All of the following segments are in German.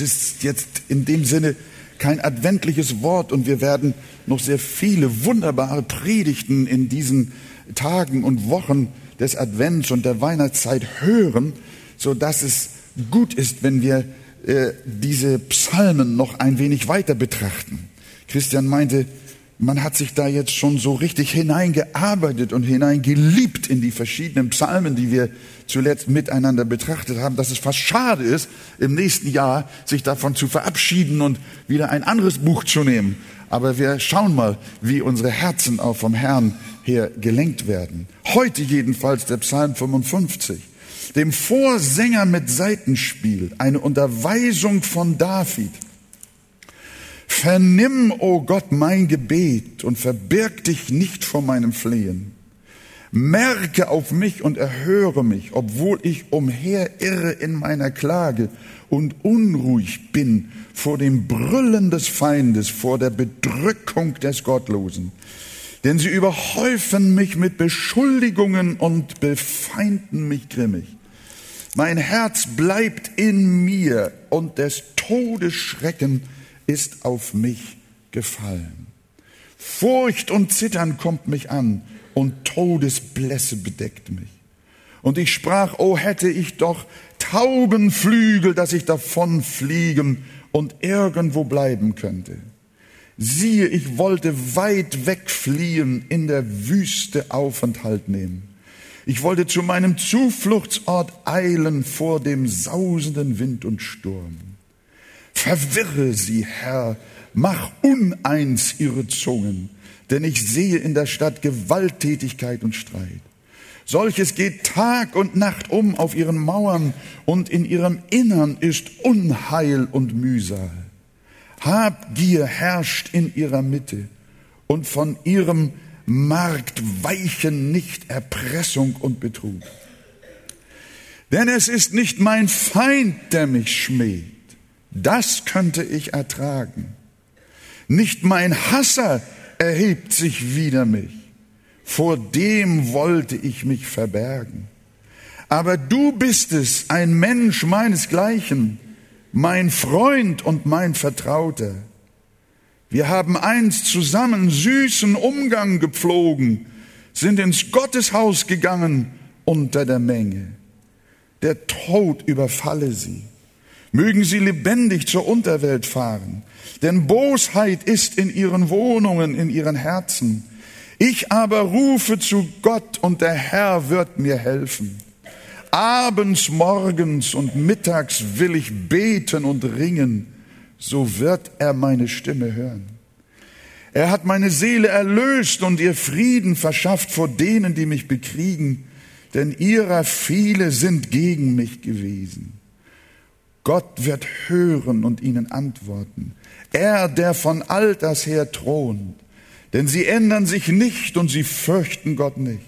Das ist jetzt in dem Sinne kein adventliches Wort und wir werden noch sehr viele wunderbare Predigten in diesen Tagen und Wochen des Advents und der Weihnachtszeit hören, so dass es gut ist, wenn wir äh, diese Psalmen noch ein wenig weiter betrachten. Christian meinte, man hat sich da jetzt schon so richtig hineingearbeitet und hineingeliebt in die verschiedenen Psalmen, die wir zuletzt miteinander betrachtet haben, dass es fast schade ist, im nächsten Jahr sich davon zu verabschieden und wieder ein anderes Buch zu nehmen. Aber wir schauen mal, wie unsere Herzen auch vom Herrn her gelenkt werden. Heute jedenfalls der Psalm 55. Dem Vorsänger mit Seitenspiel, eine Unterweisung von David. Vernimm, o oh Gott, mein Gebet und verbirg dich nicht vor meinem Flehen. Merke auf mich und erhöre mich, obwohl ich umherirre in meiner Klage und unruhig bin vor dem Brüllen des Feindes, vor der Bedrückung des Gottlosen. Denn sie überhäufen mich mit Beschuldigungen und befeinden mich grimmig. Mein Herz bleibt in mir und des Todes Schrecken ist auf mich gefallen. Furcht und Zittern kommt mich an und Todesblässe bedeckt mich. Und ich sprach, oh hätte ich doch Taubenflügel, dass ich davon fliegen und irgendwo bleiben könnte. Siehe, ich wollte weit wegfliehen, in der Wüste Aufenthalt nehmen. Ich wollte zu meinem Zufluchtsort eilen vor dem sausenden Wind und Sturm. Verwirre sie, Herr, mach uneins ihre Zungen, denn ich sehe in der Stadt Gewalttätigkeit und Streit. Solches geht Tag und Nacht um auf ihren Mauern und in ihrem Innern ist Unheil und Mühsal. Habgier herrscht in ihrer Mitte und von ihrem Markt weichen nicht Erpressung und Betrug. Denn es ist nicht mein Feind, der mich schmäht. Das könnte ich ertragen. Nicht mein Hasser erhebt sich wider mich. Vor dem wollte ich mich verbergen. Aber du bist es, ein Mensch meinesgleichen, mein Freund und mein Vertrauter. Wir haben einst zusammen süßen Umgang gepflogen, sind ins Gotteshaus gegangen unter der Menge. Der Tod überfalle sie. Mögen sie lebendig zur Unterwelt fahren, denn Bosheit ist in ihren Wohnungen, in ihren Herzen. Ich aber rufe zu Gott und der Herr wird mir helfen. Abends, morgens und mittags will ich beten und ringen so wird er meine Stimme hören. Er hat meine Seele erlöst und ihr Frieden verschafft vor denen, die mich bekriegen, denn ihrer viele sind gegen mich gewesen. Gott wird hören und ihnen antworten. Er, der von Alters her thront, denn sie ändern sich nicht und sie fürchten Gott nicht.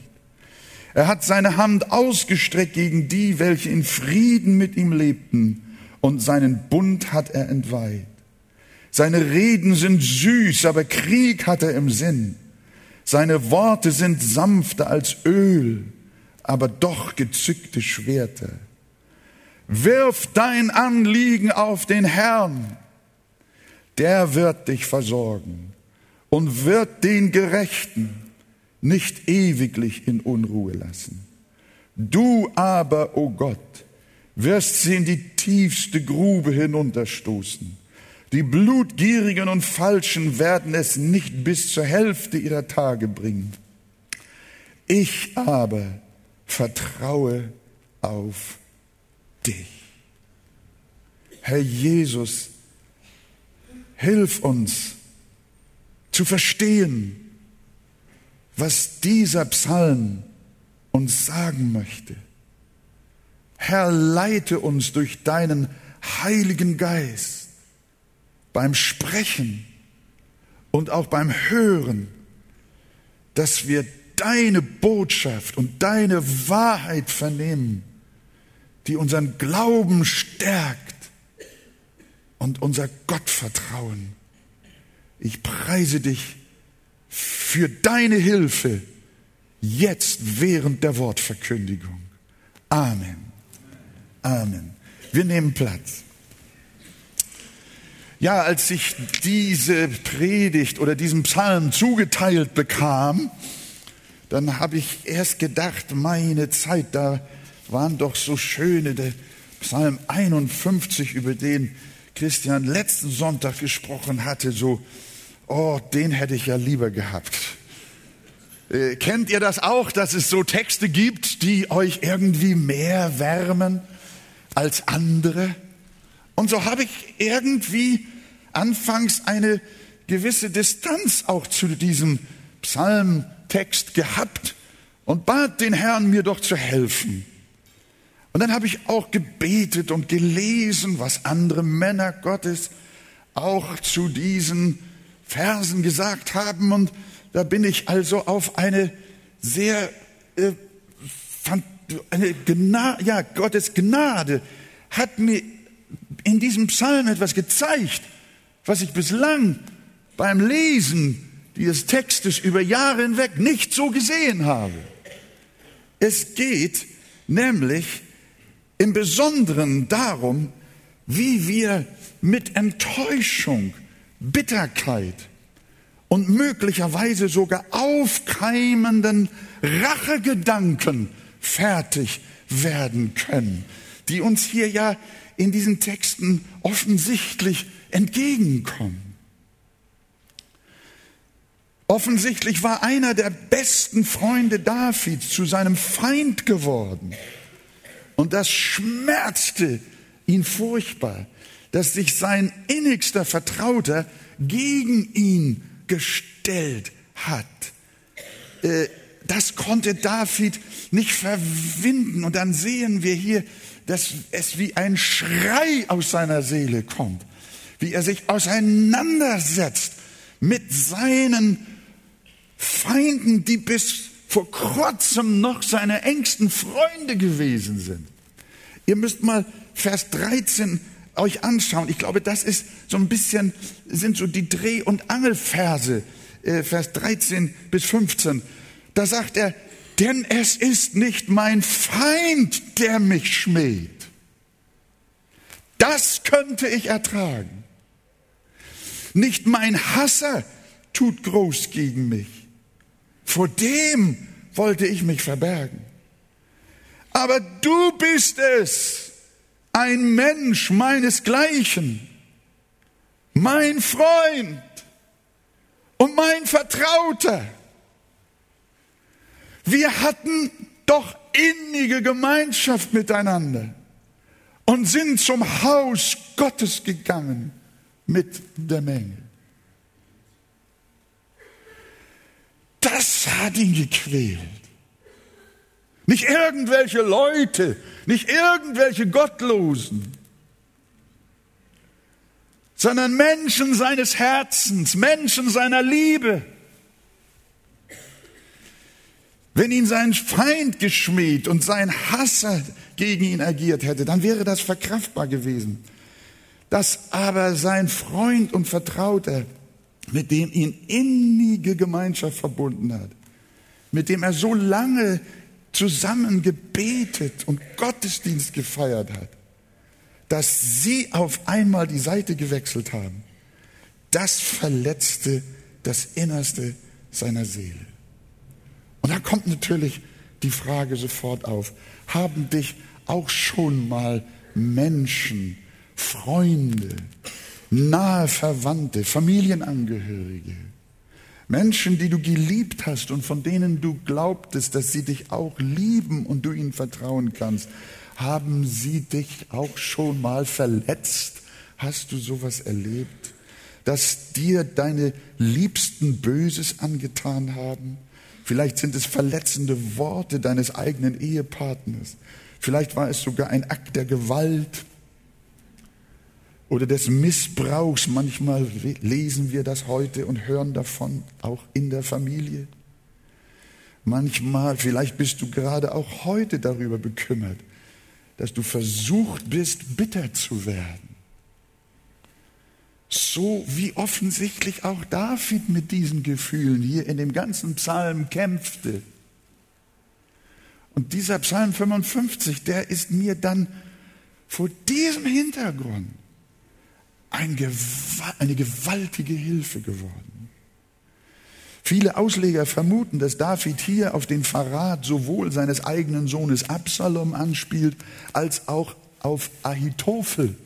Er hat seine Hand ausgestreckt gegen die, welche in Frieden mit ihm lebten und seinen Bund hat er entweiht. Seine Reden sind süß, aber Krieg hat er im Sinn. Seine Worte sind sanfter als Öl, aber doch gezückte Schwerter. Wirf dein Anliegen auf den Herrn, der wird dich versorgen und wird den Gerechten nicht ewiglich in Unruhe lassen. Du aber, o oh Gott, wirst sie in die tiefste Grube hinunterstoßen. Die Blutgierigen und Falschen werden es nicht bis zur Hälfte ihrer Tage bringen. Ich aber vertraue auf dich. Herr Jesus, hilf uns zu verstehen, was dieser Psalm uns sagen möchte. Herr, leite uns durch deinen Heiligen Geist beim Sprechen und auch beim Hören, dass wir deine Botschaft und deine Wahrheit vernehmen, die unseren Glauben stärkt und unser Gottvertrauen. Ich preise dich für deine Hilfe jetzt während der Wortverkündigung. Amen. Amen. Wir nehmen Platz. Ja, als ich diese Predigt oder diesen Psalm zugeteilt bekam, dann habe ich erst gedacht, meine Zeit, da waren doch so schöne, der Psalm 51, über den Christian letzten Sonntag gesprochen hatte, so, oh, den hätte ich ja lieber gehabt. Äh, kennt ihr das auch, dass es so Texte gibt, die euch irgendwie mehr wärmen als andere? Und so habe ich irgendwie anfangs eine gewisse Distanz auch zu diesem Psalmtext gehabt und bat den Herrn, mir doch zu helfen. Und dann habe ich auch gebetet und gelesen, was andere Männer Gottes auch zu diesen Versen gesagt haben. Und da bin ich also auf eine sehr, äh, eine Gnade, ja, Gottes Gnade hat mir in diesem Psalm etwas gezeigt, was ich bislang beim Lesen dieses Textes über Jahre hinweg nicht so gesehen habe. Es geht nämlich im Besonderen darum, wie wir mit Enttäuschung, Bitterkeit und möglicherweise sogar aufkeimenden Rachegedanken fertig werden können, die uns hier ja in diesen Texten offensichtlich entgegenkommen. Offensichtlich war einer der besten Freunde Davids zu seinem Feind geworden. Und das schmerzte ihn furchtbar, dass sich sein innigster Vertrauter gegen ihn gestellt hat. Äh, das konnte David nicht verwinden. Und dann sehen wir hier, dass es wie ein Schrei aus seiner Seele kommt, wie er sich auseinandersetzt mit seinen Feinden, die bis vor kurzem noch seine engsten Freunde gewesen sind. Ihr müsst mal Vers 13 euch anschauen. Ich glaube, das ist so ein bisschen, sind so die Dreh- und Angelverse, äh, Vers 13 bis 15. Da sagt er, denn es ist nicht mein Feind, der mich schmäht. Das könnte ich ertragen. Nicht mein Hasser tut groß gegen mich. Vor dem wollte ich mich verbergen. Aber du bist es, ein Mensch meinesgleichen, mein Freund und mein Vertrauter. Wir hatten doch innige Gemeinschaft miteinander und sind zum Haus Gottes gegangen mit der Menge. Das hat ihn gequält. Nicht irgendwelche Leute, nicht irgendwelche Gottlosen, sondern Menschen seines Herzens, Menschen seiner Liebe. Wenn ihn sein Feind geschmäht und sein Hasser gegen ihn agiert hätte, dann wäre das verkraftbar gewesen. Dass aber sein Freund und Vertrauter mit dem ihn innige Gemeinschaft verbunden hat, mit dem er so lange zusammen gebetet und Gottesdienst gefeiert hat, dass sie auf einmal die Seite gewechselt haben, das verletzte das Innerste seiner Seele. Und da kommt natürlich die Frage sofort auf, haben dich auch schon mal Menschen, Freunde, nahe Verwandte, Familienangehörige, Menschen, die du geliebt hast und von denen du glaubtest, dass sie dich auch lieben und du ihnen vertrauen kannst, haben sie dich auch schon mal verletzt? Hast du sowas erlebt? Dass dir deine Liebsten Böses angetan haben? Vielleicht sind es verletzende Worte deines eigenen Ehepartners. Vielleicht war es sogar ein Akt der Gewalt oder des Missbrauchs. Manchmal lesen wir das heute und hören davon, auch in der Familie. Manchmal, vielleicht bist du gerade auch heute darüber bekümmert, dass du versucht bist, bitter zu werden. So wie offensichtlich auch David mit diesen Gefühlen hier in dem ganzen Psalm kämpfte. Und dieser Psalm 55, der ist mir dann vor diesem Hintergrund ein, eine gewaltige Hilfe geworden. Viele Ausleger vermuten, dass David hier auf den Verrat sowohl seines eigenen Sohnes Absalom anspielt, als auch auf Ahitophel,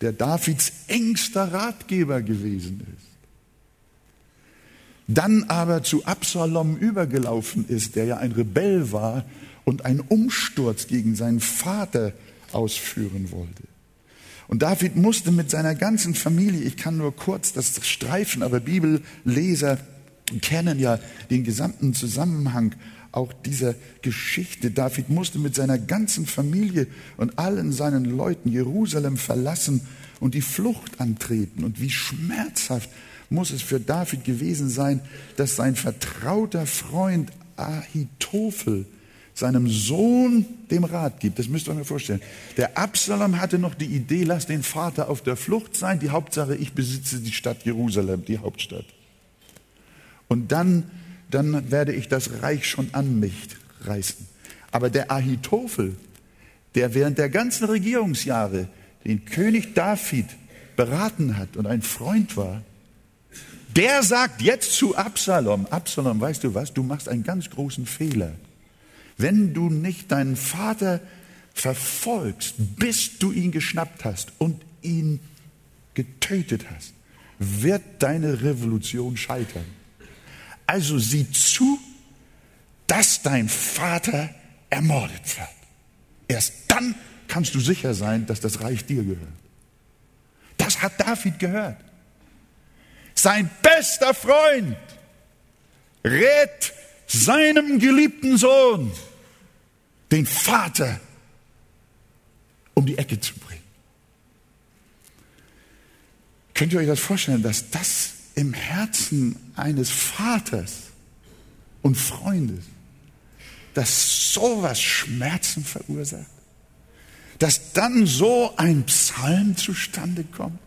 der Davids engster Ratgeber gewesen ist. Dann aber zu Absalom übergelaufen ist, der ja ein Rebell war und einen Umsturz gegen seinen Vater ausführen wollte. Und David musste mit seiner ganzen Familie, ich kann nur kurz das streifen, aber Bibelleser kennen ja den gesamten Zusammenhang auch dieser Geschichte. David musste mit seiner ganzen Familie und allen seinen Leuten Jerusalem verlassen und die Flucht antreten. Und wie schmerzhaft muss es für David gewesen sein, dass sein vertrauter Freund Ahitophel seinem Sohn dem Rat gibt. Das müsst ihr euch mal vorstellen. Der Absalom hatte noch die Idee, lass den Vater auf der Flucht sein. Die Hauptsache, ich besitze die Stadt Jerusalem, die Hauptstadt. Und dann, dann werde ich das Reich schon an mich reißen. Aber der Ahitophel, der während der ganzen Regierungsjahre den König David beraten hat und ein Freund war, der sagt jetzt zu Absalom, Absalom, weißt du was, du machst einen ganz großen Fehler wenn du nicht deinen Vater verfolgst, bis du ihn geschnappt hast und ihn getötet hast, wird deine Revolution scheitern. Also sieh zu, dass dein Vater ermordet wird. Erst dann kannst du sicher sein, dass das Reich dir gehört. Das hat David gehört. Sein bester Freund rät seinem geliebten Sohn, den Vater, um die Ecke zu bringen. Könnt ihr euch das vorstellen, dass das im Herzen eines Vaters und Freundes, dass sowas Schmerzen verursacht? Dass dann so ein Psalm zustande kommt,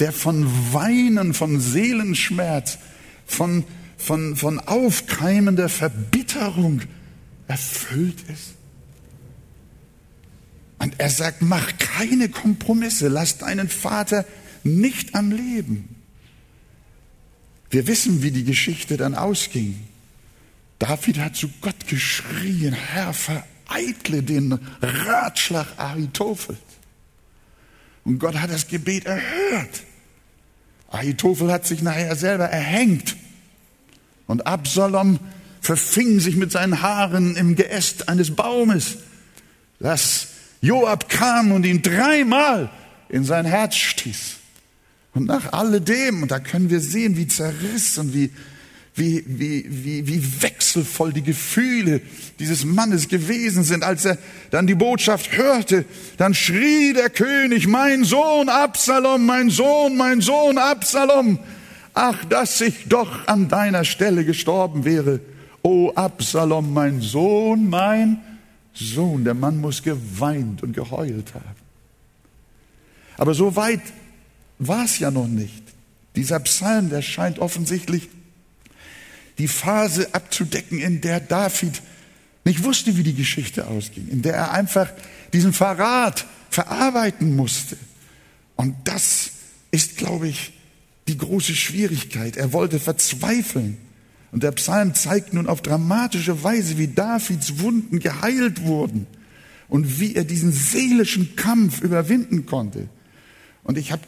der von Weinen, von Seelenschmerz, von von, von aufkeimender Verbitterung erfüllt ist. Und er sagt, mach keine Kompromisse, lass deinen Vater nicht am Leben. Wir wissen, wie die Geschichte dann ausging. David hat zu Gott geschrien, Herr, vereitle den Ratschlag Ahitophels. Und Gott hat das Gebet erhört. Ahitophel hat sich nachher selber erhängt und Absalom verfing sich mit seinen Haaren im Geäst eines Baumes, dass Joab kam und ihn dreimal in sein Herz stieß. Und nach alledem, und da können wir sehen, wie zerrissen, wie, wie, wie, wie, wie wechselvoll die Gefühle dieses Mannes gewesen sind, als er dann die Botschaft hörte, dann schrie der König, mein Sohn Absalom, mein Sohn, mein Sohn Absalom, Ach, dass ich doch an deiner Stelle gestorben wäre. O Absalom, mein Sohn, mein Sohn. Der Mann muss geweint und geheult haben. Aber so weit war es ja noch nicht. Dieser Psalm, der scheint offensichtlich die Phase abzudecken, in der David nicht wusste, wie die Geschichte ausging, in der er einfach diesen Verrat verarbeiten musste. Und das ist, glaube ich, die große Schwierigkeit. Er wollte verzweifeln. Und der Psalm zeigt nun auf dramatische Weise, wie Davids Wunden geheilt wurden und wie er diesen seelischen Kampf überwinden konnte. Und ich habe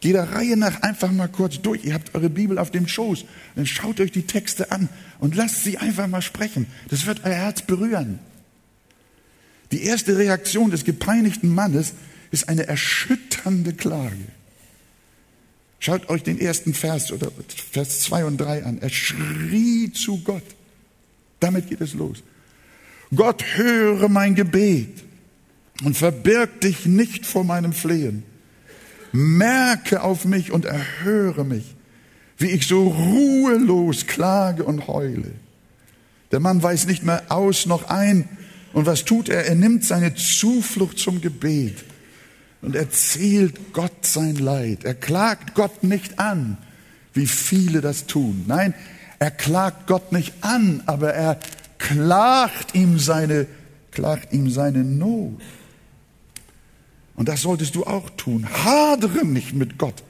Geht der Reihe nach einfach mal kurz durch. Ihr habt eure Bibel auf dem Schoß. Dann schaut euch die Texte an und lasst sie einfach mal sprechen. Das wird euer Herz berühren. Die erste Reaktion des gepeinigten Mannes ist eine erschütternde Klage. Schaut euch den ersten Vers oder Vers 2 und 3 an. Er schrie zu Gott. Damit geht es los. Gott höre mein Gebet und verbirg dich nicht vor meinem Flehen. Merke auf mich und erhöre mich, wie ich so ruhelos klage und heule. Der Mann weiß nicht mehr aus noch ein. Und was tut er? Er nimmt seine Zuflucht zum Gebet und erzählt Gott sein Leid. Er klagt Gott nicht an, wie viele das tun. Nein, er klagt Gott nicht an, aber er klagt ihm seine, klagt ihm seine Not. Und das solltest du auch tun. Hadere nicht mit Gott.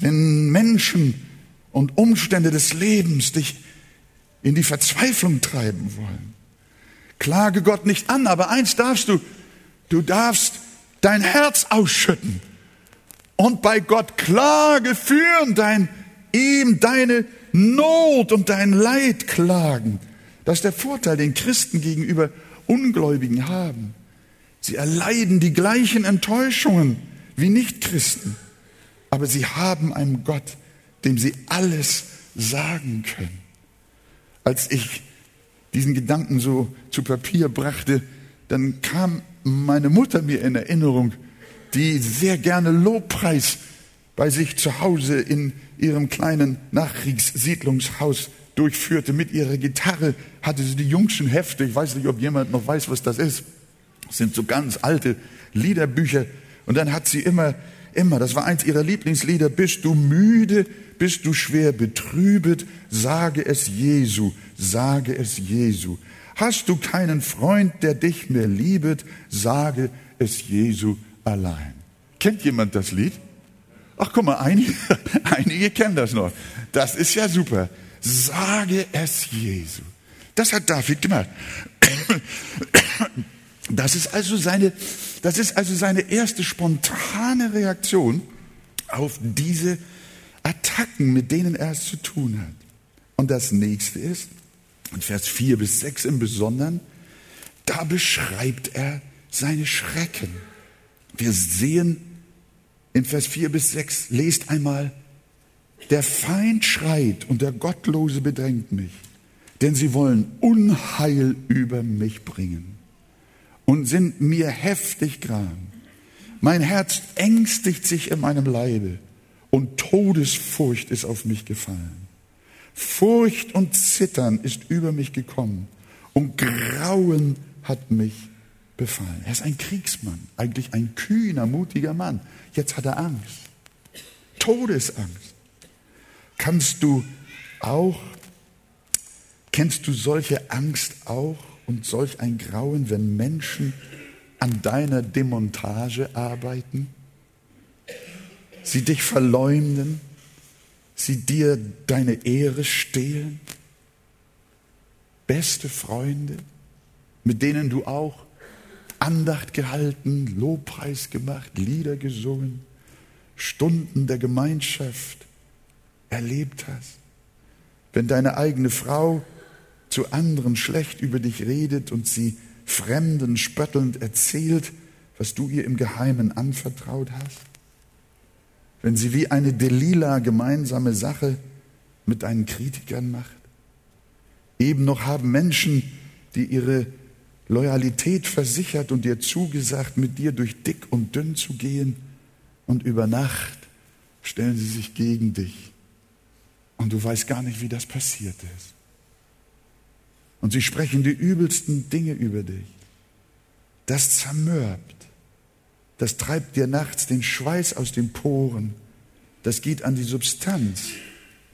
Wenn Menschen und Umstände des Lebens dich in die Verzweiflung treiben wollen. Klage Gott nicht an, aber eins darfst du, du darfst dein Herz ausschütten und bei Gott Klage führen, dein, ihm deine Not und dein Leid klagen. Das ist der Vorteil, den Christen gegenüber Ungläubigen haben. Sie erleiden die gleichen Enttäuschungen wie Nichtchristen, aber sie haben einen Gott, dem sie alles sagen können. Als ich diesen Gedanken so zu Papier brachte, dann kam meine Mutter mir in Erinnerung, die sehr gerne Lobpreis bei sich zu Hause in ihrem kleinen Nachkriegssiedlungshaus durchführte. Mit ihrer Gitarre hatte sie die jungschen Hefte. Ich weiß nicht, ob jemand noch weiß, was das ist. Das sind so ganz alte Liederbücher. Und dann hat sie immer, immer, das war eins ihrer Lieblingslieder, bist du müde, bist du schwer betrübet, sage es Jesu, sage es Jesu. Hast du keinen Freund, der dich mehr liebet, sage es Jesu allein. Kennt jemand das Lied? Ach, guck mal, einige, einige kennen das noch. Das ist ja super. Sage es Jesu. Das hat David gemacht. Das ist also seine, das ist also seine erste spontane Reaktion auf diese Attacken, mit denen er es zu tun hat. Und das nächste ist, in Vers 4 bis 6 im Besonderen, da beschreibt er seine Schrecken. Wir sehen in Vers 4 bis 6, lest einmal, der Feind schreit und der Gottlose bedrängt mich, denn sie wollen Unheil über mich bringen und sind mir heftig gram. Mein Herz ängstigt sich in meinem Leibe und Todesfurcht ist auf mich gefallen. Furcht und Zittern ist über mich gekommen und Grauen hat mich befallen. Er ist ein Kriegsmann, eigentlich ein kühner, mutiger Mann. Jetzt hat er Angst. Todesangst. Kannst du auch, kennst du solche Angst auch und solch ein Grauen, wenn Menschen an deiner Demontage arbeiten? sie dich verleumden, sie dir deine Ehre stehlen. Beste Freunde, mit denen du auch Andacht gehalten, Lobpreis gemacht, Lieder gesungen, Stunden der Gemeinschaft erlebt hast. Wenn deine eigene Frau zu anderen schlecht über dich redet und sie Fremden spöttelnd erzählt, was du ihr im Geheimen anvertraut hast wenn sie wie eine Delila gemeinsame Sache mit deinen Kritikern macht? Eben noch haben Menschen, die ihre Loyalität versichert und dir zugesagt, mit dir durch dick und dünn zu gehen, und über Nacht stellen sie sich gegen dich. Und du weißt gar nicht, wie das passiert ist. Und sie sprechen die übelsten Dinge über dich. Das zermürbt. Das treibt dir nachts den Schweiß aus den Poren. Das geht an die Substanz,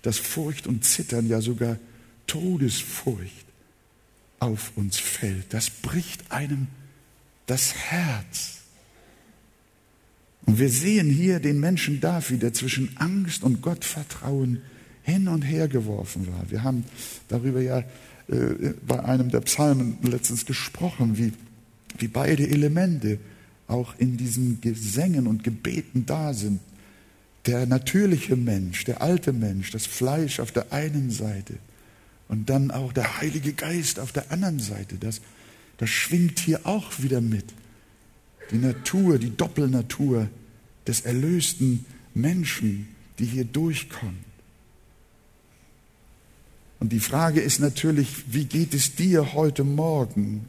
dass Furcht und Zittern, ja sogar Todesfurcht auf uns fällt. Das bricht einem das Herz. Und wir sehen hier den Menschen David, der zwischen Angst und Gottvertrauen hin und her geworfen war. Wir haben darüber ja äh, bei einem der Psalmen letztens gesprochen, wie, wie beide Elemente auch in diesen Gesängen und Gebeten da sind. Der natürliche Mensch, der alte Mensch, das Fleisch auf der einen Seite und dann auch der Heilige Geist auf der anderen Seite. Das, das schwingt hier auch wieder mit. Die Natur, die Doppelnatur des erlösten Menschen, die hier durchkommt. Und die Frage ist natürlich, wie geht es dir heute Morgen?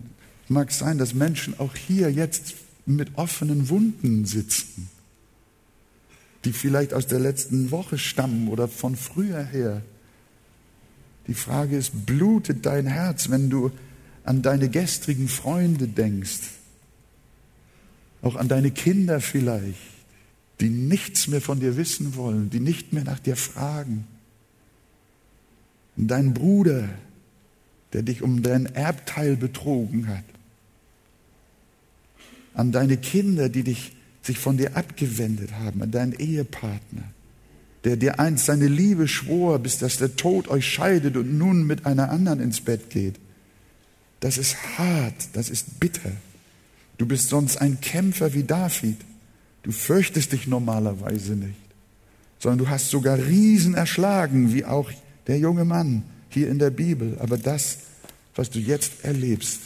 Mag sein, dass Menschen auch hier jetzt mit offenen Wunden sitzen, die vielleicht aus der letzten Woche stammen oder von früher her. Die Frage ist, blutet dein Herz, wenn du an deine gestrigen Freunde denkst, auch an deine Kinder vielleicht, die nichts mehr von dir wissen wollen, die nicht mehr nach dir fragen, und dein Bruder, der dich um dein Erbteil betrogen hat, an deine Kinder, die dich, sich von dir abgewendet haben, an deinen Ehepartner, der dir einst seine Liebe schwor, bis dass der Tod euch scheidet und nun mit einer anderen ins Bett geht. Das ist hart, das ist bitter. Du bist sonst ein Kämpfer wie David. Du fürchtest dich normalerweise nicht, sondern du hast sogar Riesen erschlagen, wie auch der junge Mann hier in der Bibel. Aber das, was du jetzt erlebst,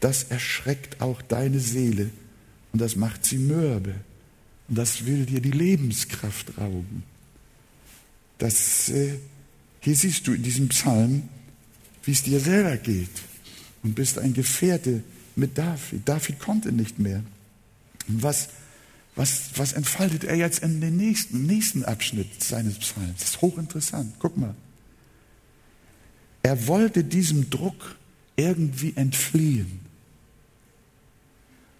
das erschreckt auch deine Seele und das macht sie mürbe und das will dir die Lebenskraft rauben. Das, äh, hier siehst du in diesem Psalm, wie es dir selber geht und bist ein Gefährte mit David. David konnte nicht mehr. Und was, was, was entfaltet er jetzt in den nächsten, nächsten Abschnitt seines Psalms? Das ist hochinteressant. Guck mal. Er wollte diesem Druck irgendwie entfliehen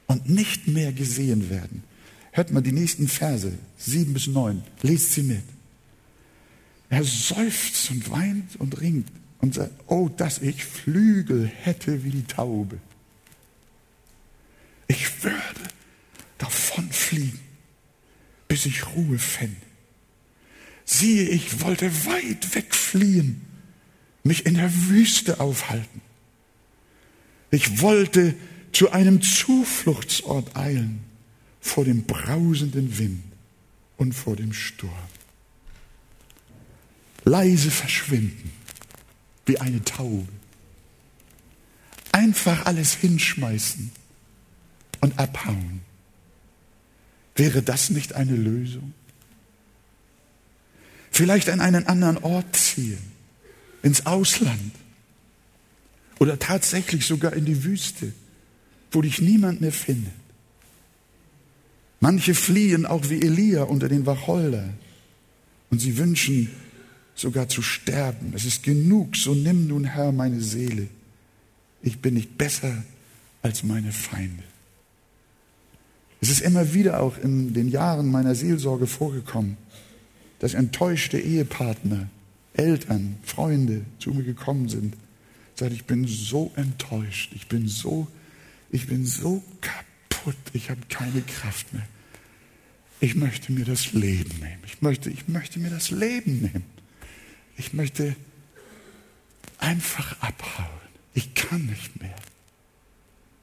und nicht mehr gesehen werden. Hört mal die nächsten Verse, sieben bis neun, lest sie mit. Er seufzt und weint und ringt und sagt, oh, dass ich Flügel hätte wie die Taube. Ich würde davonfliegen, bis ich Ruhe fände. Siehe, ich wollte weit wegfliehen, mich in der Wüste aufhalten. Ich wollte zu einem Zufluchtsort eilen vor dem brausenden Wind und vor dem Sturm. Leise verschwinden wie eine Taube. Einfach alles hinschmeißen und abhauen. Wäre das nicht eine Lösung? Vielleicht an einen anderen Ort ziehen, ins Ausland oder tatsächlich sogar in die Wüste, wo dich niemand mehr findet. Manche fliehen auch wie Elia unter den Wacholder und sie wünschen sogar zu sterben. Es ist genug, so nimm nun Herr meine Seele. Ich bin nicht besser als meine Feinde. Es ist immer wieder auch in den Jahren meiner Seelsorge vorgekommen, dass enttäuschte Ehepartner, Eltern, Freunde zu mir gekommen sind, sagen, ich bin so enttäuscht, ich bin so, ich bin so kaputt, ich habe keine Kraft mehr. Ich möchte mir das Leben nehmen. Ich möchte, ich möchte mir das Leben nehmen. Ich möchte einfach abhauen. Ich kann nicht mehr.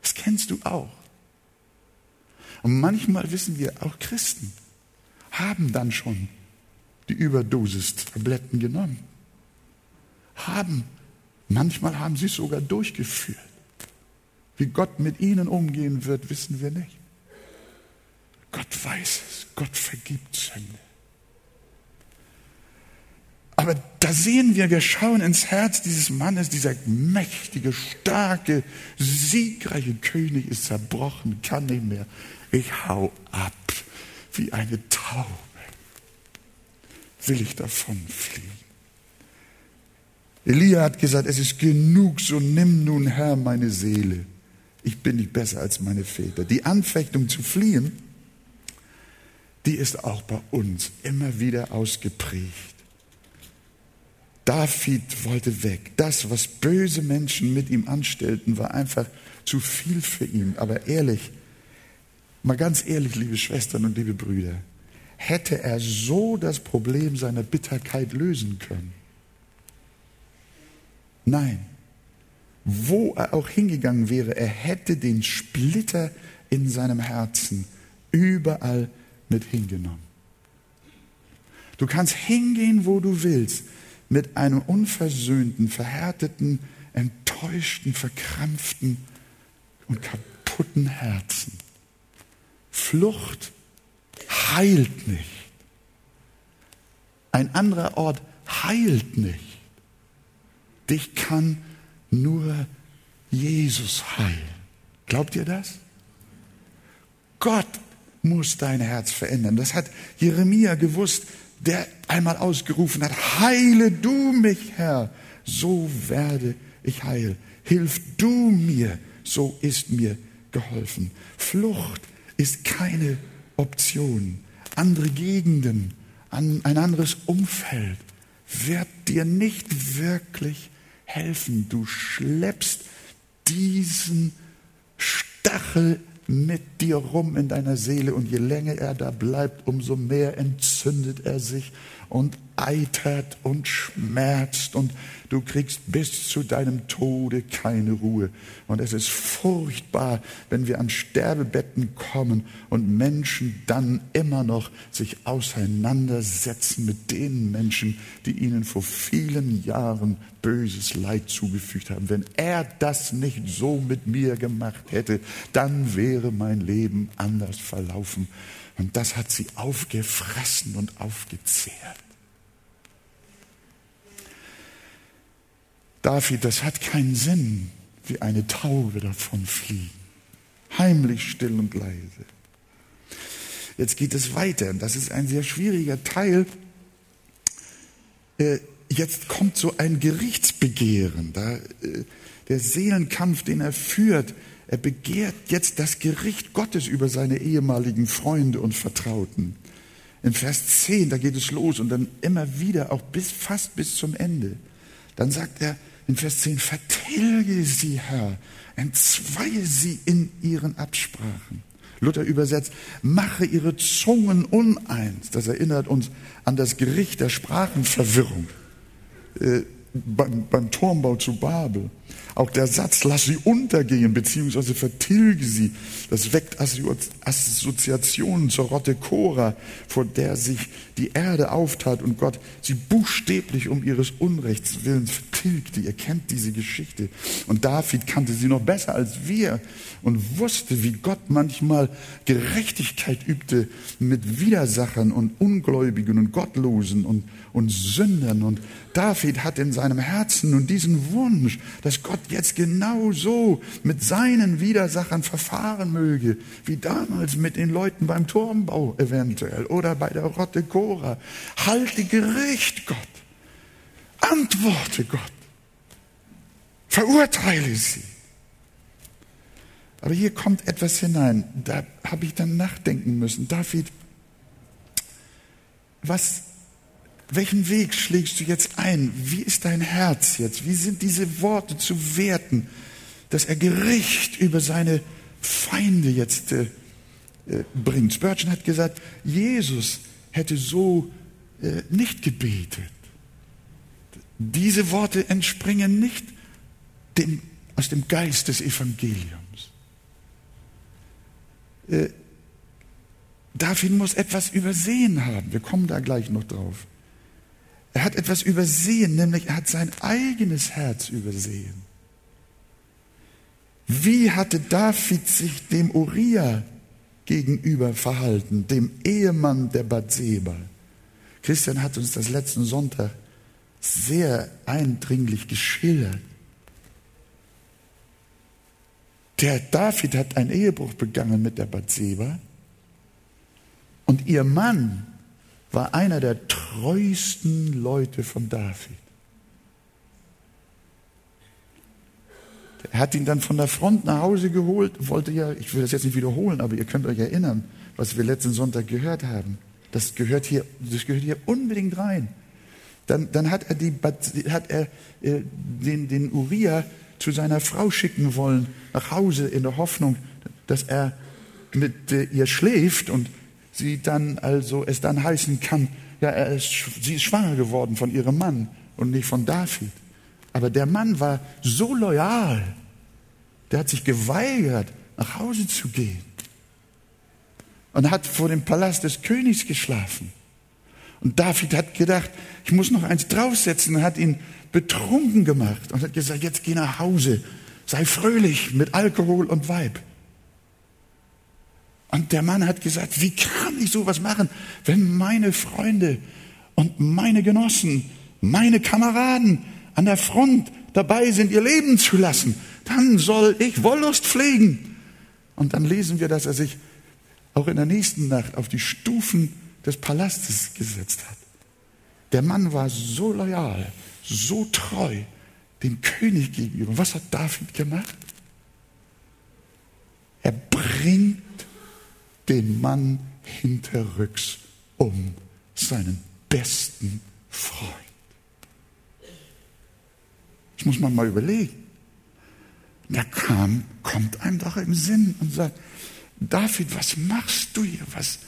Das kennst du auch. Und manchmal wissen wir, auch Christen haben dann schon die Überdosis-Tabletten genommen. Haben, manchmal haben sie es sogar durchgeführt. Wie Gott mit ihnen umgehen wird, wissen wir nicht. Gott weiß es. Gott vergibt Sünde. Aber da sehen wir, wir schauen ins Herz dieses Mannes, dieser mächtige, starke, siegreiche König ist zerbrochen, kann nicht mehr. Ich hau ab wie eine Taube. Will ich davon fliehen? Elia hat gesagt, es ist genug, so nimm nun Herr meine Seele. Ich bin nicht besser als meine Väter. Die Anfechtung zu fliehen, die ist auch bei uns immer wieder ausgeprägt. David wollte weg. Das, was böse Menschen mit ihm anstellten, war einfach zu viel für ihn. Aber ehrlich, mal ganz ehrlich, liebe Schwestern und liebe Brüder, hätte er so das Problem seiner Bitterkeit lösen können? Nein. Wo er auch hingegangen wäre, er hätte den Splitter in seinem Herzen überall mit hingenommen. Du kannst hingehen, wo du willst mit einem unversöhnten, verhärteten, enttäuschten, verkrampften und kaputten Herzen. Flucht heilt nicht. Ein anderer Ort heilt nicht. Dich kann nur Jesus heilen. Glaubt ihr das? Gott muss dein Herz verändern. Das hat Jeremia gewusst der einmal ausgerufen hat, heile du mich, Herr, so werde ich heil. Hilf du mir, so ist mir geholfen. Flucht ist keine Option. Andere Gegenden, ein anderes Umfeld wird dir nicht wirklich helfen. Du schleppst diesen Stachel mit dir rum in deiner Seele und je länger er da bleibt, umso mehr entzündet er sich und eitert und schmerzt und du kriegst bis zu deinem Tode keine Ruhe. Und es ist furchtbar, wenn wir an Sterbebetten kommen und Menschen dann immer noch sich auseinandersetzen mit den Menschen, die ihnen vor vielen Jahren böses Leid zugefügt haben. Wenn er das nicht so mit mir gemacht hätte, dann wäre mein Leben anders verlaufen. Und das hat sie aufgefressen und aufgezehrt. David, das hat keinen Sinn, wie eine Taube davon fliegen. Heimlich, still und leise. Jetzt geht es weiter. Das ist ein sehr schwieriger Teil. Äh, jetzt kommt so ein Gerichtsbegehren. Äh, der Seelenkampf, den er führt, er begehrt jetzt das Gericht Gottes über seine ehemaligen Freunde und Vertrauten. In Vers 10, da geht es los und dann immer wieder, auch bis, fast bis zum Ende. Dann sagt er in Vers 10, vertilge sie, Herr, entzweie sie in ihren Absprachen. Luther übersetzt, mache ihre Zungen uneins. Das erinnert uns an das Gericht der Sprachenverwirrung. Äh, beim, beim Turmbau zu Babel. Auch der Satz, lass sie untergehen, beziehungsweise vertilge sie, das weckt Assoziationen zur Rotte Cora, vor der sich die Erde auftat und Gott sie buchstäblich um ihres Unrechts willen vertilgte. Ihr kennt diese Geschichte. Und David kannte sie noch besser als wir und wusste, wie Gott manchmal Gerechtigkeit übte mit Widersachern und Ungläubigen und Gottlosen und, und Sündern. Und David hat in seinem Herzen nun diesen Wunsch, dass Gott jetzt genau so mit seinen Widersachern verfahren möge, wie damals mit den Leuten beim Turmbau eventuell oder bei der Rotte Cora. Halte Gericht, Gott. Antworte, Gott. Verurteile sie. Aber hier kommt etwas hinein. Da habe ich dann nachdenken müssen. David, was welchen Weg schlägst du jetzt ein? Wie ist dein Herz jetzt? Wie sind diese Worte zu werten, dass er Gericht über seine Feinde jetzt äh, äh, bringt? Spurgeon hat gesagt, Jesus hätte so äh, nicht gebetet. Diese Worte entspringen nicht dem, aus dem Geist des Evangeliums. Äh, David muss etwas übersehen haben. Wir kommen da gleich noch drauf. Er hat etwas übersehen, nämlich er hat sein eigenes Herz übersehen. Wie hatte David sich dem Uriah gegenüber verhalten, dem Ehemann der Bathseba? Christian hat uns das letzten Sonntag sehr eindringlich geschildert. Der David hat einen Ehebruch begangen mit der Bathseba und ihr Mann war einer der treuesten Leute von David. Er hat ihn dann von der Front nach Hause geholt, wollte ja, ich will das jetzt nicht wiederholen, aber ihr könnt euch erinnern, was wir letzten Sonntag gehört haben. Das gehört hier, das gehört hier unbedingt rein. Dann, dann hat er, die, hat er äh, den, den Uriah zu seiner Frau schicken wollen, nach Hause in der Hoffnung, dass er mit äh, ihr schläft und sie dann also es dann heißen kann, ja, er ist, sie ist schwanger geworden von ihrem Mann und nicht von David. Aber der Mann war so loyal, der hat sich geweigert, nach Hause zu gehen und hat vor dem Palast des Königs geschlafen. Und David hat gedacht, ich muss noch eins draufsetzen und hat ihn betrunken gemacht und hat gesagt, jetzt geh nach Hause, sei fröhlich mit Alkohol und Weib. Und der Mann hat gesagt, wie kann ich sowas machen, wenn meine Freunde und meine Genossen, meine Kameraden an der Front dabei sind, ihr Leben zu lassen, dann soll ich Wollust pflegen. Und dann lesen wir, dass er sich auch in der nächsten Nacht auf die Stufen des Palastes gesetzt hat. Der Mann war so loyal, so treu dem König gegenüber. Was hat David gemacht? Er bringt den Mann hinterrücks um seinen besten Freund. Das muss man mal überlegen. Da kam, kommt einem doch im Sinn und sagt, David, was machst du hier? Was,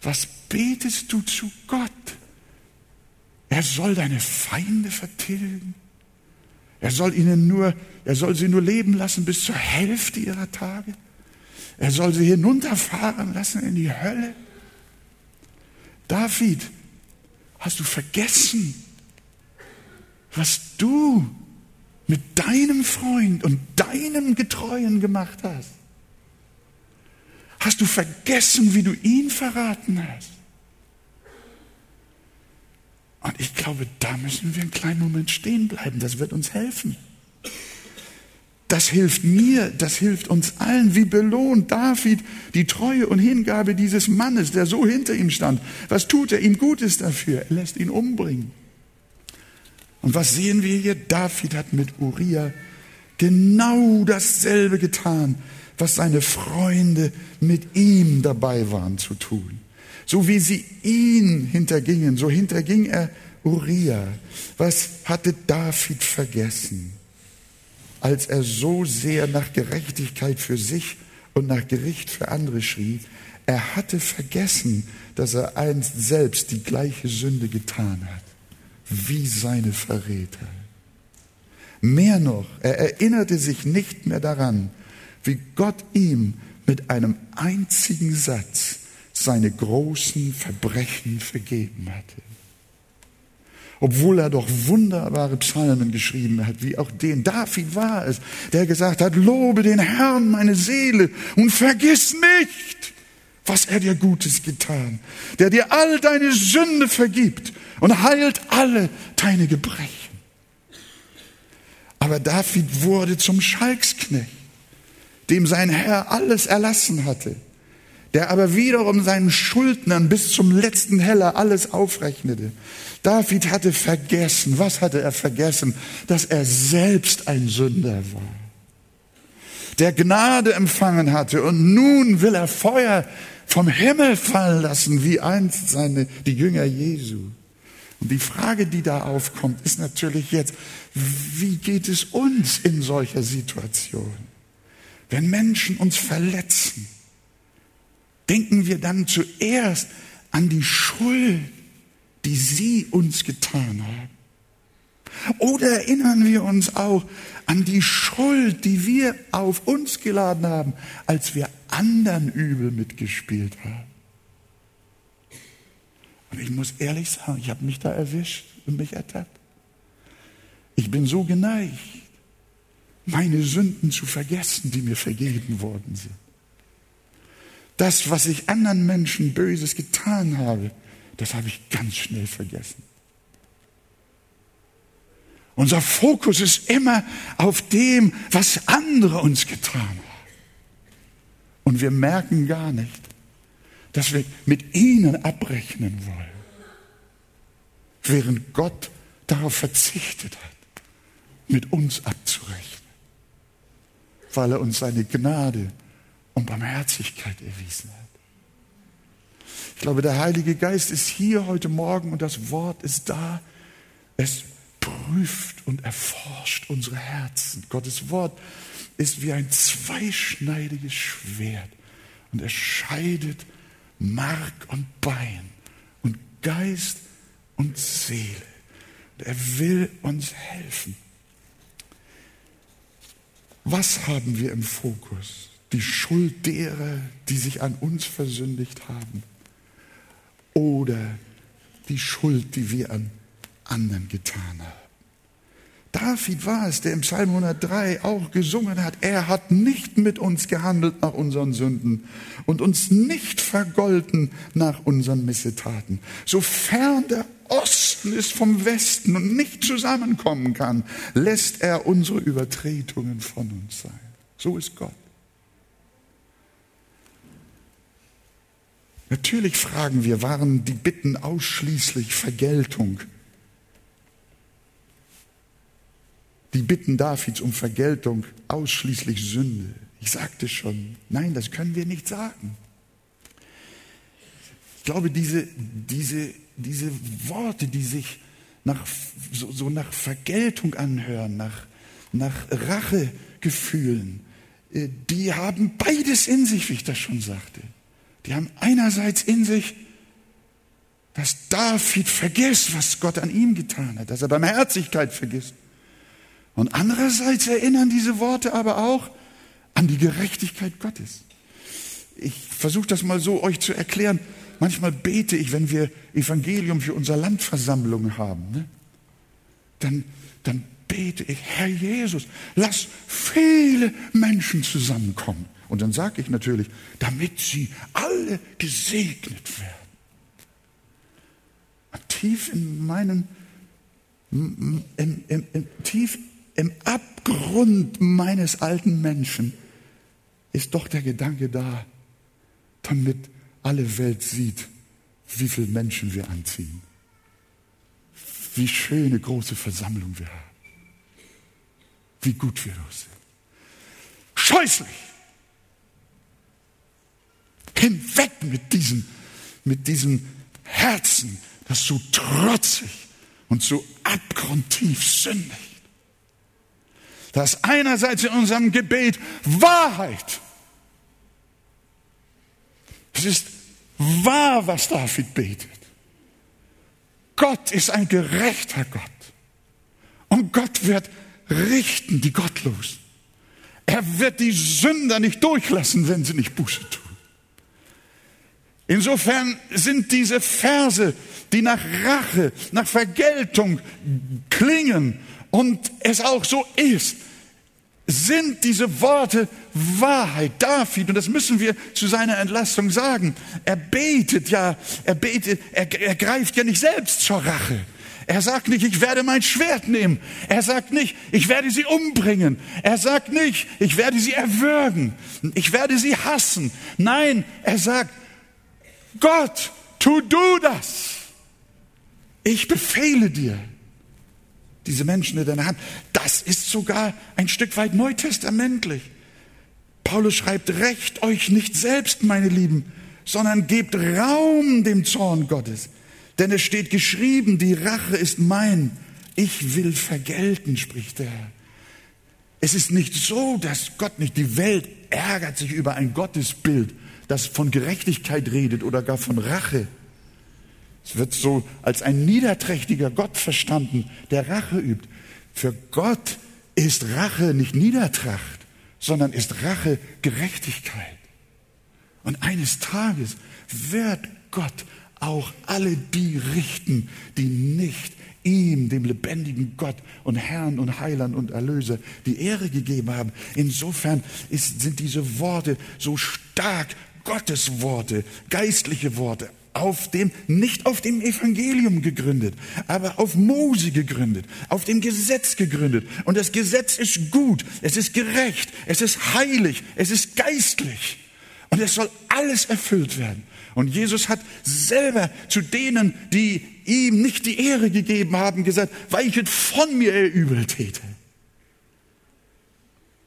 was betest du zu Gott? Er soll deine Feinde vertilgen. Er soll ihnen nur, er soll sie nur leben lassen bis zur Hälfte ihrer Tage. Er soll sie hinunterfahren lassen in die Hölle. David, hast du vergessen, was du mit deinem Freund und deinem Getreuen gemacht hast? Hast du vergessen, wie du ihn verraten hast? Und ich glaube, da müssen wir einen kleinen Moment stehen bleiben. Das wird uns helfen. Das hilft mir, das hilft uns allen. Wie belohnt David die Treue und Hingabe dieses Mannes, der so hinter ihm stand? Was tut er ihm Gutes dafür? Er lässt ihn umbringen. Und was sehen wir hier? David hat mit Uriah genau dasselbe getan, was seine Freunde mit ihm dabei waren zu tun. So wie sie ihn hintergingen, so hinterging er Uriah. Was hatte David vergessen, als er so sehr nach Gerechtigkeit für sich und nach Gericht für andere schrie? Er hatte vergessen, dass er einst selbst die gleiche Sünde getan hat, wie seine Verräter. Mehr noch, er erinnerte sich nicht mehr daran, wie Gott ihm mit einem einzigen Satz seine großen Verbrechen vergeben hatte. Obwohl er doch wunderbare Psalmen geschrieben hat, wie auch den David war es, der gesagt hat, lobe den Herrn meine Seele und vergiss nicht, was er dir Gutes getan, der dir all deine Sünde vergibt und heilt alle deine Gebrechen. Aber David wurde zum Schalksknecht, dem sein Herr alles erlassen hatte der aber wiederum seinen Schuldnern bis zum letzten Heller alles aufrechnete. David hatte vergessen, was hatte er vergessen? Dass er selbst ein Sünder war, der Gnade empfangen hatte und nun will er Feuer vom Himmel fallen lassen, wie einst seine, die Jünger Jesu. Und die Frage, die da aufkommt, ist natürlich jetzt, wie geht es uns in solcher Situation? Wenn Menschen uns verletzen, denken wir dann zuerst an die Schuld, die sie uns getan haben. Oder erinnern wir uns auch an die Schuld, die wir auf uns geladen haben, als wir anderen übel mitgespielt haben. Und ich muss ehrlich sagen, ich habe mich da erwischt und mich ertappt. Ich bin so geneigt, meine Sünden zu vergessen, die mir vergeben worden sind das, was ich anderen Menschen Böses getan habe, das habe ich ganz schnell vergessen. Unser Fokus ist immer auf dem, was andere uns getan haben. Und wir merken gar nicht, dass wir mit ihnen abrechnen wollen, während Gott darauf verzichtet hat, mit uns abzurechnen, weil er uns seine Gnade und Barmherzigkeit erwiesen hat. Ich glaube, der Heilige Geist ist hier heute Morgen und das Wort ist da. Es prüft und erforscht unsere Herzen. Gottes Wort ist wie ein zweischneidiges Schwert und es scheidet Mark und Bein und Geist und Seele. Und er will uns helfen. Was haben wir im Fokus? die Schuld derer, die sich an uns versündigt haben oder die Schuld, die wir an anderen getan haben. David war es, der im Psalm 103 auch gesungen hat, er hat nicht mit uns gehandelt nach unseren Sünden und uns nicht vergolten nach unseren Missetaten. Sofern der Osten ist vom Westen und nicht zusammenkommen kann, lässt er unsere Übertretungen von uns sein. So ist Gott. Natürlich fragen wir, waren die Bitten ausschließlich Vergeltung? Die Bitten Davids um Vergeltung ausschließlich Sünde? Ich sagte schon, nein, das können wir nicht sagen. Ich glaube, diese, diese, diese Worte, die sich nach, so, so nach Vergeltung anhören, nach, nach Rachegefühlen, äh, die haben beides in sich, wie ich das schon sagte. Die haben einerseits in sich, dass David vergisst, was Gott an ihm getan hat, dass er Barmherzigkeit vergisst. Und andererseits erinnern diese Worte aber auch an die Gerechtigkeit Gottes. Ich versuche das mal so euch zu erklären. Manchmal bete ich, wenn wir Evangelium für unsere Landversammlung haben, ne? dann, dann bete ich, Herr Jesus, lass viele Menschen zusammenkommen. Und dann sage ich natürlich, damit sie alle gesegnet werden. Tief in meinen, im, im, im, tief im Abgrund meines alten Menschen ist doch der Gedanke da, damit alle Welt sieht, wie viele Menschen wir anziehen. Wie schöne große Versammlung wir haben wie gut wir sind. Scheußlich! Hinweg mit diesem, mit diesem Herzen, das so trotzig und so abgrundtief sündigt. Das einerseits in unserem Gebet Wahrheit. Es ist wahr, was David betet. Gott ist ein gerechter Gott. Und Gott wird richten die Gottlosen. Er wird die Sünder nicht durchlassen, wenn sie nicht Buße tun. Insofern sind diese Verse, die nach Rache, nach Vergeltung klingen und es auch so ist, sind diese Worte Wahrheit. David, und das müssen wir zu seiner Entlastung sagen, er betet ja, er betet, er, er greift ja nicht selbst zur Rache. Er sagt nicht, ich werde mein Schwert nehmen. Er sagt nicht, ich werde sie umbringen. Er sagt nicht, ich werde sie erwürgen. Ich werde sie hassen. Nein, er sagt, Gott, tu du das. Ich befehle dir diese Menschen in deiner Hand. Das ist sogar ein Stück weit neutestamentlich. Paulus schreibt, recht euch nicht selbst, meine Lieben, sondern gebt Raum dem Zorn Gottes. Denn es steht geschrieben, die Rache ist mein, ich will vergelten, spricht der Herr. Es ist nicht so, dass Gott nicht, die Welt ärgert sich über ein Gottesbild, das von Gerechtigkeit redet oder gar von Rache. Es wird so als ein niederträchtiger Gott verstanden, der Rache übt. Für Gott ist Rache nicht Niedertracht, sondern ist Rache Gerechtigkeit. Und eines Tages wird Gott auch alle die richten, die nicht ihm, dem lebendigen Gott und Herrn und Heiland und Erlöser, die Ehre gegeben haben. Insofern ist, sind diese Worte so stark Gottes Worte, geistliche Worte, auf dem, nicht auf dem Evangelium gegründet, aber auf Mose gegründet, auf dem Gesetz gegründet. Und das Gesetz ist gut, es ist gerecht, es ist heilig, es ist geistlich. Und es soll alles erfüllt werden. Und Jesus hat selber zu denen, die ihm nicht die Ehre gegeben haben, gesagt, weichet von mir, ihr Übeltäter.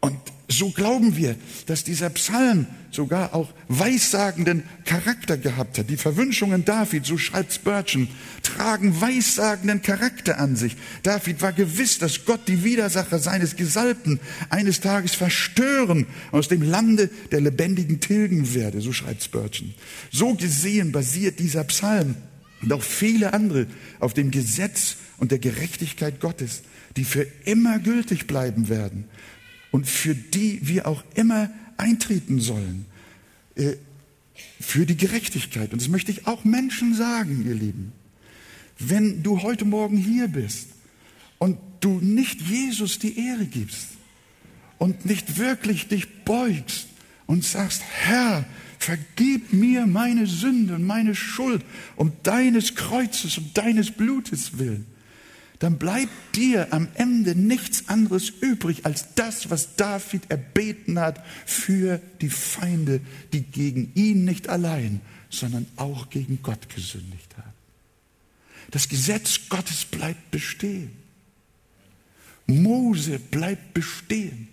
Und so glauben wir, dass dieser Psalm sogar auch weissagenden Charakter gehabt hat. Die Verwünschungen David, so schreibt Spurgeon, tragen weissagenden Charakter an sich. David war gewiss, dass Gott die Widersacher seines Gesalbten eines Tages verstören aus dem Lande der Lebendigen tilgen werde, so schreibt Spurgeon. So gesehen basiert dieser Psalm und auch viele andere auf dem Gesetz und der Gerechtigkeit Gottes, die für immer gültig bleiben werden und für die wir auch immer eintreten sollen. Äh, für die Gerechtigkeit. Und das möchte ich auch Menschen sagen, ihr Lieben. Wenn du heute Morgen hier bist und du nicht Jesus die Ehre gibst und nicht wirklich dich beugst und sagst, Herr, vergib mir meine Sünde und meine Schuld um deines Kreuzes und deines Blutes willen, dann bleibt dir am Ende nichts anderes übrig als das, was David erbeten hat für die Feinde, die gegen ihn nicht allein, sondern auch gegen Gott gesündigt haben. Das Gesetz Gottes bleibt bestehen. Mose bleibt bestehen.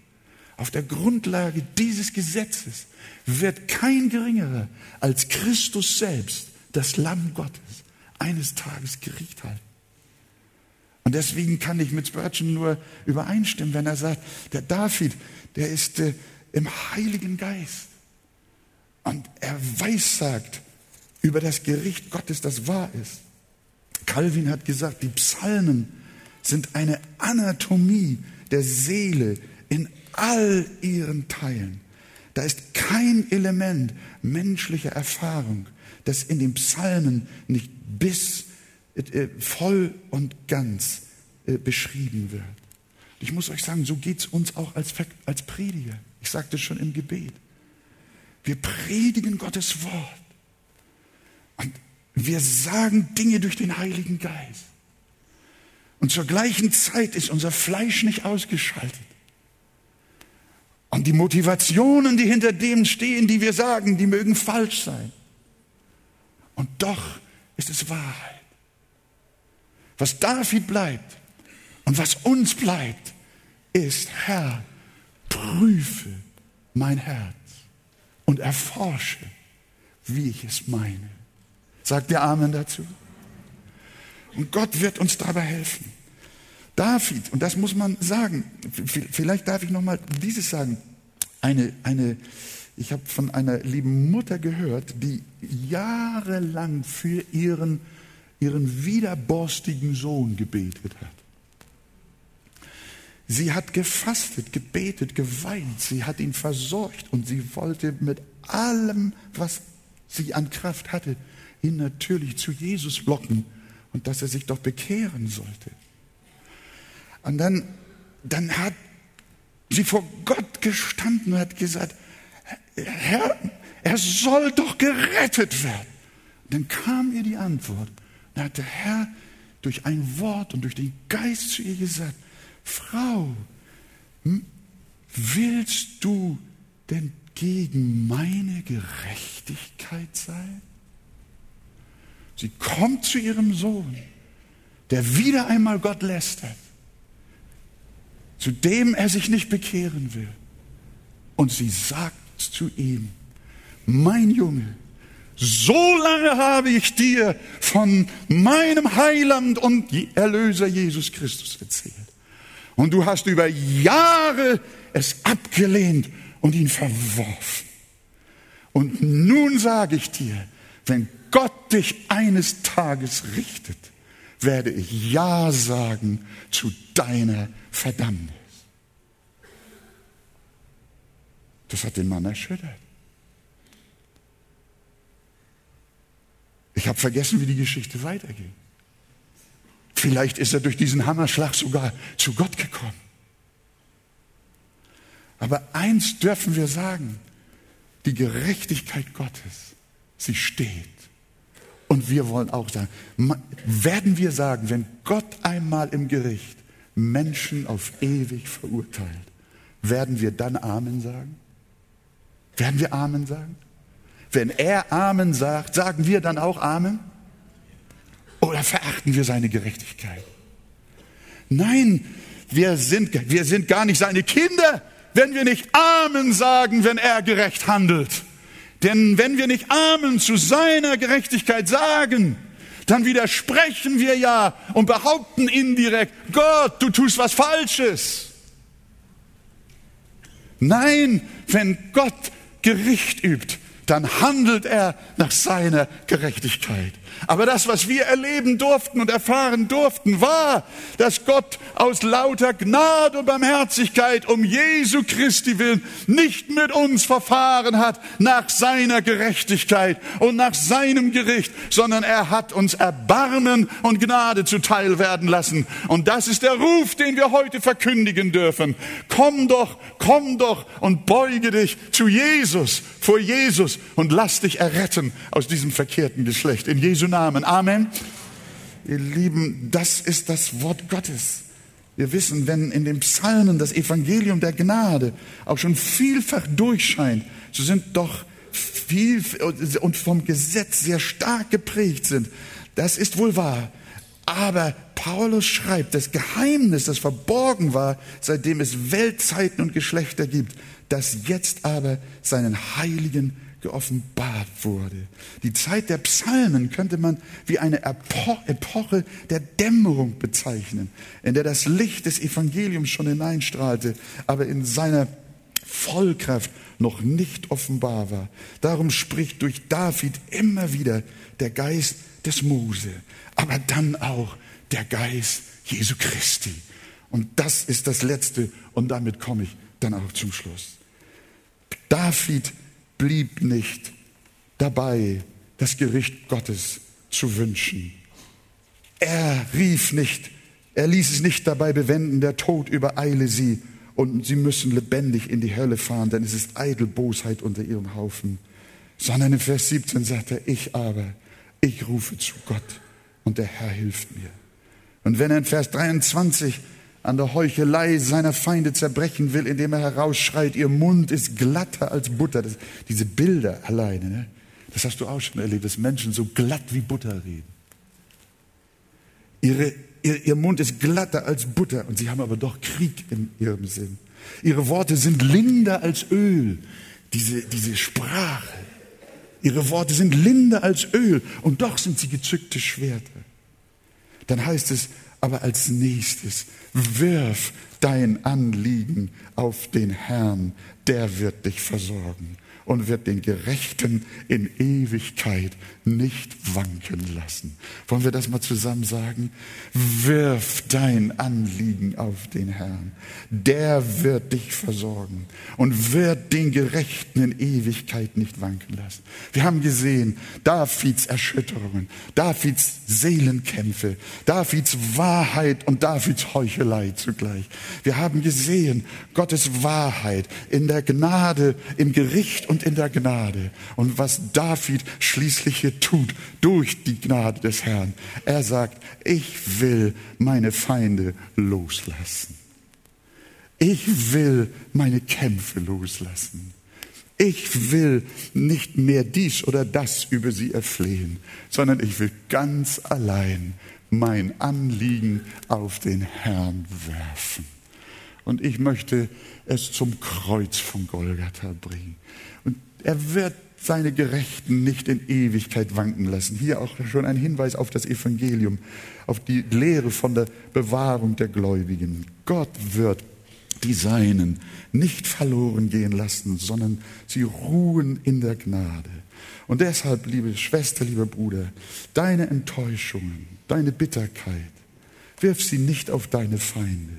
Auf der Grundlage dieses Gesetzes wird kein geringerer als Christus selbst, das Lamm Gottes, eines Tages Gericht halten. Und deswegen kann ich mit Spurgeon nur übereinstimmen, wenn er sagt, der David, der ist, äh, im Heiligen Geist. Und er weissagt über das Gericht Gottes, das wahr ist. Calvin hat gesagt, die Psalmen sind eine Anatomie der Seele in all ihren Teilen. Da ist kein Element menschlicher Erfahrung, das in den Psalmen nicht bis voll und ganz äh, beschrieben wird. Ich muss euch sagen, so geht es uns auch als, als Prediger. Ich sagte es schon im Gebet. Wir predigen Gottes Wort. Und wir sagen Dinge durch den Heiligen Geist. Und zur gleichen Zeit ist unser Fleisch nicht ausgeschaltet. Und die Motivationen, die hinter dem stehen, die wir sagen, die mögen falsch sein. Und doch ist es Wahrheit. Was David bleibt und was uns bleibt, ist, Herr, prüfe mein Herz und erforsche, wie ich es meine. Sagt der Amen dazu? Und Gott wird uns dabei helfen. David, und das muss man sagen, vielleicht darf ich noch mal dieses sagen. Eine, eine, ich habe von einer lieben Mutter gehört, die jahrelang für ihren, ihren widerborstigen Sohn gebetet hat. Sie hat gefastet, gebetet, geweint, sie hat ihn versorgt und sie wollte mit allem, was sie an Kraft hatte, ihn natürlich zu Jesus locken und dass er sich doch bekehren sollte. Und dann, dann hat sie vor Gott gestanden und hat gesagt, Herr, er soll doch gerettet werden. Dann kam ihr die Antwort. Da hat der Herr durch ein Wort und durch den Geist zu ihr gesagt, Frau, willst du denn gegen meine Gerechtigkeit sein? Sie kommt zu ihrem Sohn, der wieder einmal Gott lästert, zu dem er sich nicht bekehren will. Und sie sagt zu ihm, mein Junge, so lange habe ich dir von meinem Heiland und Erlöser Jesus Christus erzählt. Und du hast über Jahre es abgelehnt und ihn verworfen. Und nun sage ich dir, wenn Gott dich eines Tages richtet, werde ich Ja sagen zu deiner Verdammnis. Das hat den Mann erschüttert. Ich habe vergessen, wie die Geschichte weitergeht. Vielleicht ist er durch diesen Hammerschlag sogar zu Gott gekommen. Aber eins dürfen wir sagen, die Gerechtigkeit Gottes, sie steht. Und wir wollen auch sagen, werden wir sagen, wenn Gott einmal im Gericht Menschen auf ewig verurteilt, werden wir dann Amen sagen? Werden wir Amen sagen? Wenn er Amen sagt, sagen wir dann auch Amen? Oder verachten wir seine Gerechtigkeit? Nein, wir sind, wir sind gar nicht seine Kinder, wenn wir nicht Amen sagen, wenn er gerecht handelt. Denn wenn wir nicht Amen zu seiner Gerechtigkeit sagen, dann widersprechen wir ja und behaupten indirekt, Gott, du tust was Falsches. Nein, wenn Gott Gericht übt, dann handelt er nach seiner Gerechtigkeit. Aber das, was wir erleben durften und erfahren durften, war, dass Gott aus lauter Gnade und Barmherzigkeit um Jesu Christi willen nicht mit uns verfahren hat nach seiner Gerechtigkeit und nach seinem Gericht, sondern er hat uns Erbarmen und Gnade zuteil werden lassen. Und das ist der Ruf, den wir heute verkündigen dürfen. Komm doch, komm doch und beuge dich zu Jesus, vor Jesus und lass dich erretten aus diesem verkehrten Geschlecht. In Jesu Namen. Amen. Ihr Lieben, das ist das Wort Gottes. Wir wissen, wenn in den Psalmen das Evangelium der Gnade auch schon vielfach durchscheint, so sind doch viel und vom Gesetz sehr stark geprägt sind. Das ist wohl wahr. Aber Paulus schreibt, das Geheimnis, das verborgen war, seitdem es Weltzeiten und Geschlechter gibt, das jetzt aber seinen Heiligen geoffenbart wurde. Die Zeit der Psalmen könnte man wie eine Epoche der Dämmerung bezeichnen, in der das Licht des Evangeliums schon hineinstrahlte, aber in seiner Vollkraft noch nicht offenbar war. Darum spricht durch David immer wieder der Geist des Mose, aber dann auch der Geist Jesu Christi. Und das ist das Letzte und damit komme ich dann auch zum Schluss. David blieb nicht dabei, das Gericht Gottes zu wünschen. Er rief nicht, er ließ es nicht dabei bewenden, der Tod übereile sie und sie müssen lebendig in die Hölle fahren, denn es ist eitel Bosheit unter ihrem Haufen. Sondern in Vers 17 sagt er, ich aber, ich rufe zu Gott und der Herr hilft mir. Und wenn er in Vers 23 an der Heuchelei seiner Feinde zerbrechen will, indem er herausschreit, ihr Mund ist glatter als Butter. Das, diese Bilder alleine, ne? das hast du auch schon erlebt, dass Menschen so glatt wie Butter reden. Ihre, ihr, ihr Mund ist glatter als Butter und sie haben aber doch Krieg in ihrem Sinn. Ihre Worte sind linder als Öl, diese, diese Sprache. Ihre Worte sind linder als Öl und doch sind sie gezückte Schwerter. Dann heißt es, aber als nächstes, wirf dein Anliegen auf den Herrn, der wird dich versorgen und wird den Gerechten in Ewigkeit nicht wanken lassen. Wollen wir das mal zusammen sagen? Wirf dein Anliegen auf den Herrn. Der wird dich versorgen und wird den Gerechten in Ewigkeit nicht wanken lassen. Wir haben gesehen, Davids Erschütterungen, Davids Seelenkämpfe, Davids Wahrheit und Davids Heuchelei zugleich. Wir haben gesehen, Gottes Wahrheit in der Gnade, im Gericht und in der Gnade. Und was David schließlich hier tut, durch die Gnade des Herrn. Er sagt, ich will meine Feinde loslassen. Ich will meine Kämpfe loslassen. Ich will nicht mehr dies oder das über sie erflehen, sondern ich will ganz allein mein Anliegen auf den Herrn werfen. Und ich möchte es zum Kreuz von Golgatha bringen. Er wird seine Gerechten nicht in Ewigkeit wanken lassen. Hier auch schon ein Hinweis auf das Evangelium, auf die Lehre von der Bewahrung der Gläubigen. Gott wird die Seinen nicht verloren gehen lassen, sondern sie ruhen in der Gnade. Und deshalb, liebe Schwester, lieber Bruder, deine Enttäuschungen, deine Bitterkeit, wirf sie nicht auf deine Feinde,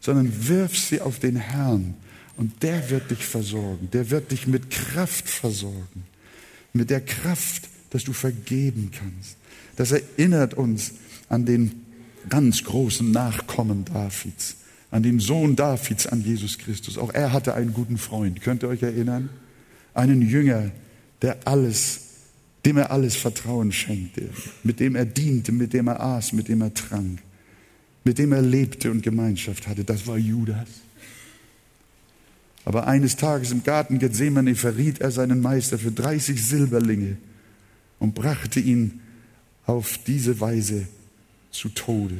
sondern wirf sie auf den Herrn, und der wird dich versorgen. Der wird dich mit Kraft versorgen. Mit der Kraft, dass du vergeben kannst. Das erinnert uns an den ganz großen Nachkommen Davids, an den Sohn Davids, an Jesus Christus. Auch er hatte einen guten Freund. Könnt ihr euch erinnern? Einen Jünger, der alles, dem er alles Vertrauen schenkte, mit dem er diente, mit dem er aß, mit dem er trank, mit dem er lebte und Gemeinschaft hatte. Das war Judas. Aber eines Tages im Garten Gethsemane verriet er seinen Meister für 30 Silberlinge und brachte ihn auf diese Weise zu Tode.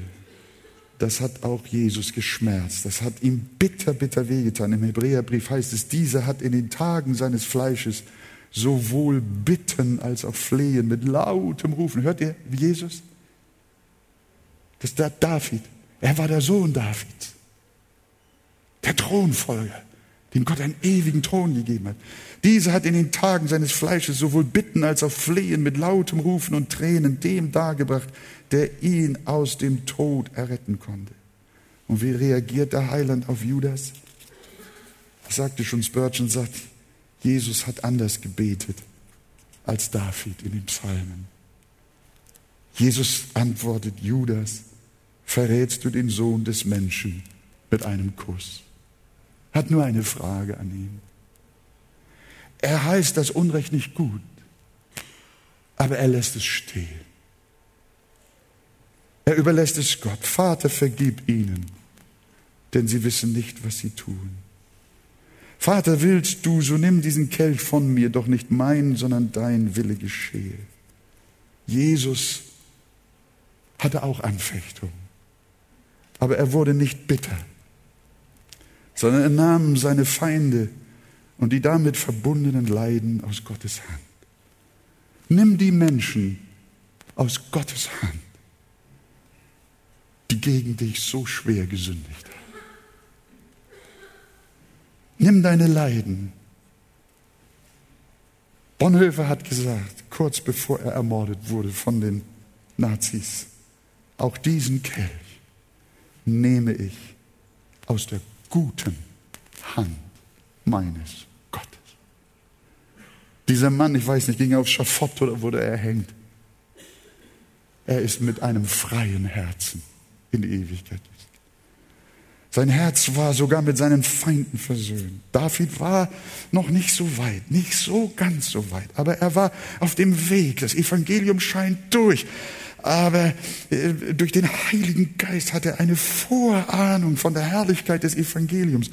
Das hat auch Jesus geschmerzt. Das hat ihm bitter, bitter wehgetan. Im Hebräerbrief heißt es, dieser hat in den Tagen seines Fleisches sowohl bitten als auch flehen mit lautem Rufen. Hört ihr Jesus? Das ist der David. Er war der Sohn Davids. Der Thronfolger dem Gott einen ewigen Thron gegeben hat. Dieser hat in den Tagen seines Fleisches sowohl Bitten als auch Flehen mit lautem Rufen und Tränen dem dargebracht, der ihn aus dem Tod erretten konnte. Und wie reagiert der Heiland auf Judas? Das sagte schon Spurgeon, sagt, Jesus hat anders gebetet als David in den Psalmen. Jesus antwortet Judas, verrätst du den Sohn des Menschen mit einem Kuss? Hat nur eine Frage an ihn. Er heißt das Unrecht nicht gut, aber er lässt es stehen. Er überlässt es Gott. Vater, vergib ihnen, denn sie wissen nicht, was sie tun. Vater, willst du, so nimm diesen Kelch von mir, doch nicht mein, sondern dein Wille geschehe. Jesus hatte auch Anfechtung, aber er wurde nicht bitter sondern er nahm seine Feinde und die damit verbundenen Leiden aus Gottes Hand. Nimm die Menschen aus Gottes Hand, die gegen dich so schwer gesündigt haben. Nimm deine Leiden. Bonhoeffer hat gesagt, kurz bevor er ermordet wurde von den Nazis, auch diesen Kelch nehme ich aus der guten Hand meines Gottes. Dieser Mann, ich weiß nicht, ging aufs Schafott oder wurde er erhängt. Er ist mit einem freien Herzen in die Ewigkeit. Sein Herz war sogar mit seinen Feinden versöhnt. David war noch nicht so weit, nicht so ganz so weit, aber er war auf dem Weg. Das Evangelium scheint durch aber äh, durch den Heiligen Geist hat er eine Vorahnung von der Herrlichkeit des Evangeliums.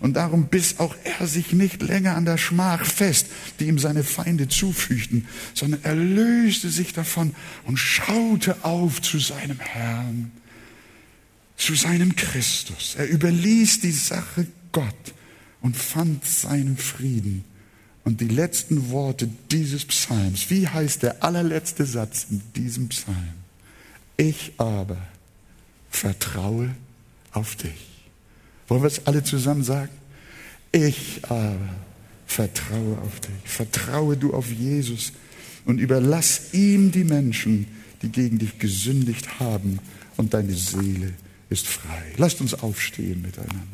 Und darum biss auch er sich nicht länger an der Schmach fest, die ihm seine Feinde zufügten, sondern er löste sich davon und schaute auf zu seinem Herrn, zu seinem Christus. Er überließ die Sache Gott und fand seinen Frieden. Und die letzten Worte dieses Psalms, wie heißt der allerletzte Satz in diesem Psalm? Ich aber vertraue auf dich. Wollen wir es alle zusammen sagen? Ich aber vertraue auf dich. Vertraue du auf Jesus und überlass ihm die Menschen, die gegen dich gesündigt haben und deine Seele ist frei. Lasst uns aufstehen miteinander.